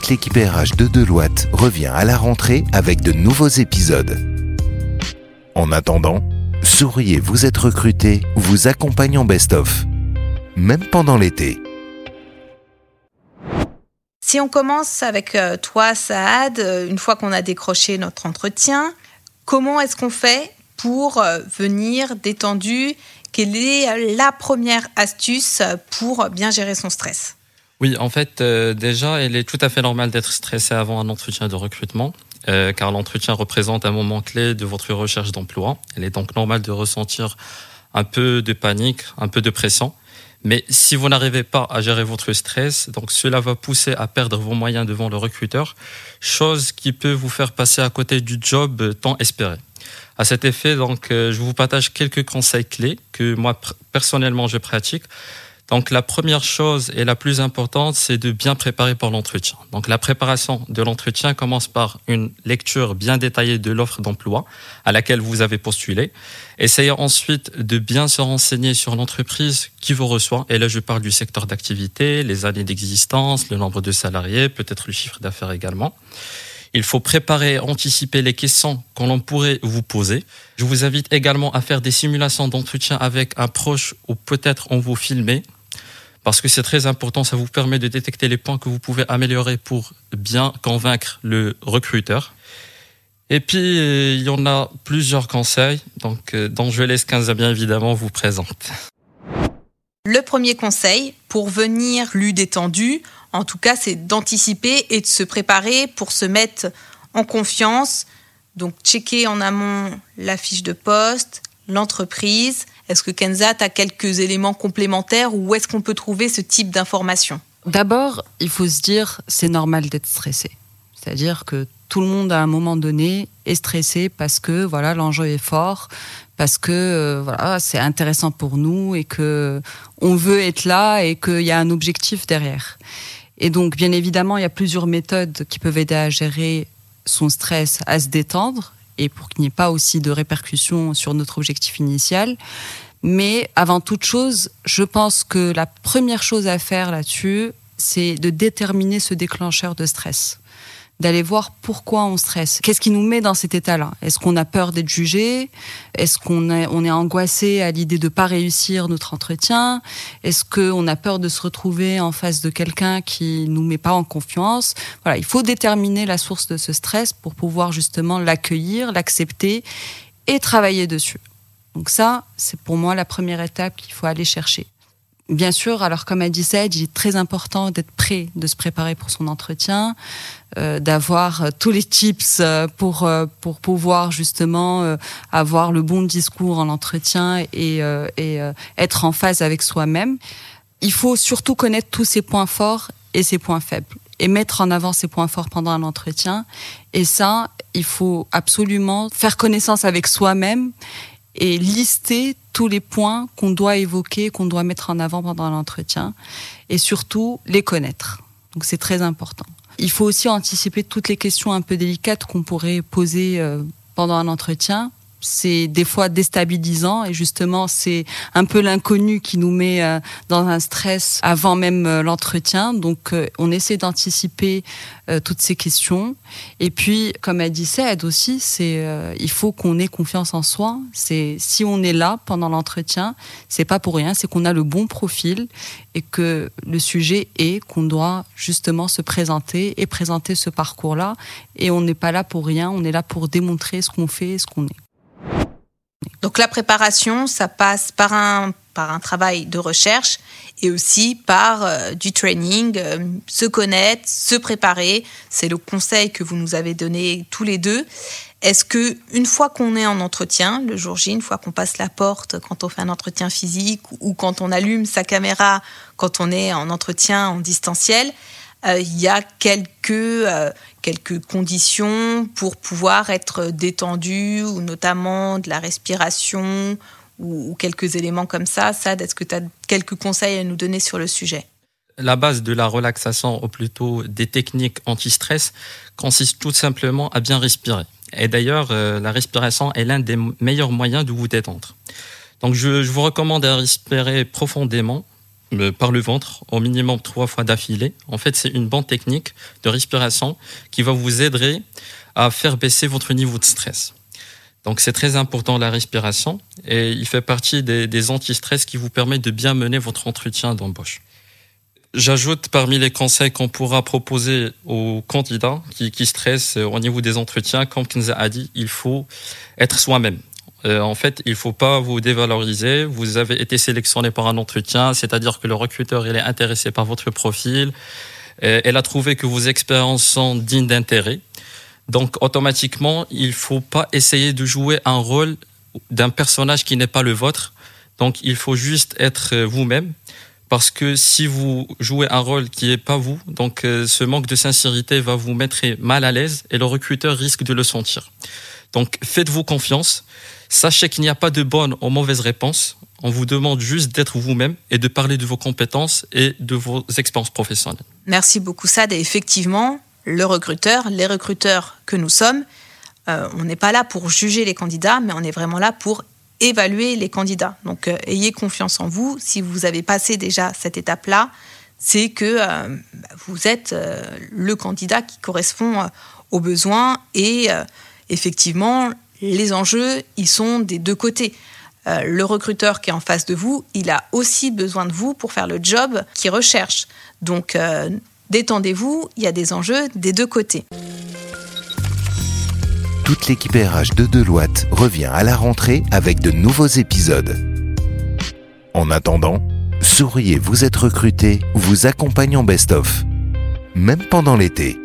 toute l'équipe RH de Deloitte revient à la rentrée avec de nouveaux épisodes. En attendant, Souriez, vous êtes recruté, vous accompagne en best-of, même pendant l'été. Si on commence avec euh, toi, Saad, euh, une fois qu'on a décroché notre entretien, comment est-ce qu'on fait pour euh, venir détendu? Quelle est la première astuce pour bien gérer son stress? Oui, en fait, déjà, il est tout à fait normal d'être stressé avant un entretien de recrutement. Euh, car l'entretien représente un moment clé de votre recherche d'emploi. Il est donc normal de ressentir un peu de panique, un peu de pression. Mais si vous n'arrivez pas à gérer votre stress, donc cela va pousser à perdre vos moyens devant le recruteur, chose qui peut vous faire passer à côté du job tant espéré. À cet effet, donc, euh, je vous partage quelques conseils clés que moi personnellement je pratique donc la première chose et la plus importante, c'est de bien préparer pour l'entretien. Donc la préparation de l'entretien commence par une lecture bien détaillée de l'offre d'emploi à laquelle vous avez postulé. Essayez ensuite de bien se renseigner sur l'entreprise qui vous reçoit. Et là, je parle du secteur d'activité, les années d'existence, le nombre de salariés, peut-être le chiffre d'affaires également. Il faut préparer, anticiper les questions qu'on pourrait vous poser. Je vous invite également à faire des simulations d'entretien avec un proche ou peut-être on vous filmer parce que c'est très important, ça vous permet de détecter les points que vous pouvez améliorer pour bien convaincre le recruteur. Et puis, euh, il y en a plusieurs conseils, donc, dont je laisse 15 bien évidemment vous présente. Le premier conseil, pour venir plus détendu, en tout cas, c'est d'anticiper et de se préparer pour se mettre en confiance. Donc, checker en amont la fiche de poste, l'entreprise, est-ce que Kenza, a quelques éléments complémentaires ou est-ce qu'on peut trouver ce type d'informations D'abord, il faut se dire, c'est normal d'être stressé. C'est-à-dire que tout le monde à un moment donné est stressé parce que voilà l'enjeu est fort, parce que euh, voilà c'est intéressant pour nous et que on veut être là et qu'il y a un objectif derrière. Et donc bien évidemment il y a plusieurs méthodes qui peuvent aider à gérer son stress, à se détendre et pour qu'il n'y ait pas aussi de répercussions sur notre objectif initial. Mais avant toute chose, je pense que la première chose à faire là-dessus, c'est de déterminer ce déclencheur de stress d'aller voir pourquoi on stresse. Qu'est-ce qui nous met dans cet état-là? Est-ce qu'on a peur d'être jugé? Est-ce qu'on est, on est angoissé à l'idée de pas réussir notre entretien? Est-ce qu'on a peur de se retrouver en face de quelqu'un qui nous met pas en confiance? Voilà, il faut déterminer la source de ce stress pour pouvoir justement l'accueillir, l'accepter et travailler dessus. Donc ça, c'est pour moi la première étape qu'il faut aller chercher. Bien sûr, alors comme a dit il est très important d'être prêt, de se préparer pour son entretien, euh, d'avoir euh, tous les tips euh, pour pour pouvoir justement avoir le bon discours en entretien et, et être en phase avec soi-même. Il faut surtout connaître tous ses points forts et ses points faibles et mettre en avant ses points forts pendant un entretien. Et ça, il faut absolument faire connaissance avec soi-même et lister tous les points qu'on doit évoquer, qu'on doit mettre en avant pendant l'entretien, et surtout les connaître. Donc c'est très important. Il faut aussi anticiper toutes les questions un peu délicates qu'on pourrait poser euh, pendant un entretien c'est des fois déstabilisant et justement c'est un peu l'inconnu qui nous met euh, dans un stress avant même euh, l'entretien. Donc euh, on essaie d'anticiper toutes ces questions. Et puis comme a dit Ced aussi, c'est il faut qu'on ait confiance en soi. C'est si on est là pendant l'entretien, c'est pas pour rien, c'est qu'on a le bon profil et que le sujet est qu'on doit justement se présenter et présenter ce parcours-là. Et on n'est pas là pour rien, on est là pour démontrer ce qu'on fait et ce qu'on est. Donc la préparation, ça passe par un, par un travail de recherche et aussi par euh, du training, euh, se connaître, se préparer. C'est le conseil que vous nous avez donné tous les deux. Est-ce que une fois qu'on est en entretien, le jour J, une fois qu'on passe la porte, quand on fait un entretien physique ou quand on allume sa caméra, quand on est en entretien en distanciel, il y a quelques quelques conditions pour pouvoir être détendu, ou notamment de la respiration, ou, quelques éléments comme ça. Sad, est-ce que tu as quelques conseils à nous donner sur le sujet? La base de la relaxation, ou plutôt des techniques anti-stress, consiste tout simplement à bien respirer. Et d'ailleurs, euh, la respiration est l'un des meilleurs moyens de vous détendre. Donc, je, vous recommande de respirer profondément euh, par le ventre au minimum trois fois d'affilée. En fait, c'est une bonne technique de respiration qui va vous aider à faire baisser votre niveau de stress. Donc c'est très important la respiration et il fait partie des, anti-stress qui vous permettent de bien mener votre entretien d'embauche. J'ajoute parmi les conseils qu'on pourra proposer aux candidats qui, qui stressent au niveau des entretiens, comme Kenza a dit, il faut être soi-même. Euh, en fait, il faut pas vous dévaloriser. Vous avez été sélectionné par un entretien, c'est-à-dire que le recruteur est intéressé par votre profil. Euh, elle a trouvé que vos expériences sont dignes d'intérêt. Donc, automatiquement, il faut pas essayer de jouer un rôle d'un personnage qui n'est pas le vôtre. Donc, il faut juste être euh, vous-même. Parce que si vous jouez un rôle qui n'est pas vous, donc ce manque de sincérité va vous mettre mal à l'aise et le recruteur risque de le sentir. Donc, faites-vous confiance. Sachez qu'il n'y a pas de bonne ou mauvaise réponse. On vous demande juste d'être vous-même et de parler de vos compétences et de vos expériences professionnelles. Merci beaucoup, Sad. Et effectivement, le recruteur, les recruteurs que nous sommes, euh, on n'est pas là pour juger les candidats, mais on est vraiment là pour évaluer les candidats. Donc, euh, ayez confiance en vous. Si vous avez passé déjà cette étape-là, c'est que euh, vous êtes le candidat qui correspond aux besoins et effectivement, les enjeux, ils sont des deux côtés. Euh, le recruteur qui est en face de vous, il a aussi besoin de vous pour faire le job qu'il recherche. Donc, euh, détendez-vous, il y a des enjeux des deux côtés. Toute l'équipe RH de Deloitte revient à la rentrée avec de nouveaux épisodes. En attendant, souriez, vous êtes recruté, vous accompagne en best-of. Même pendant l'été.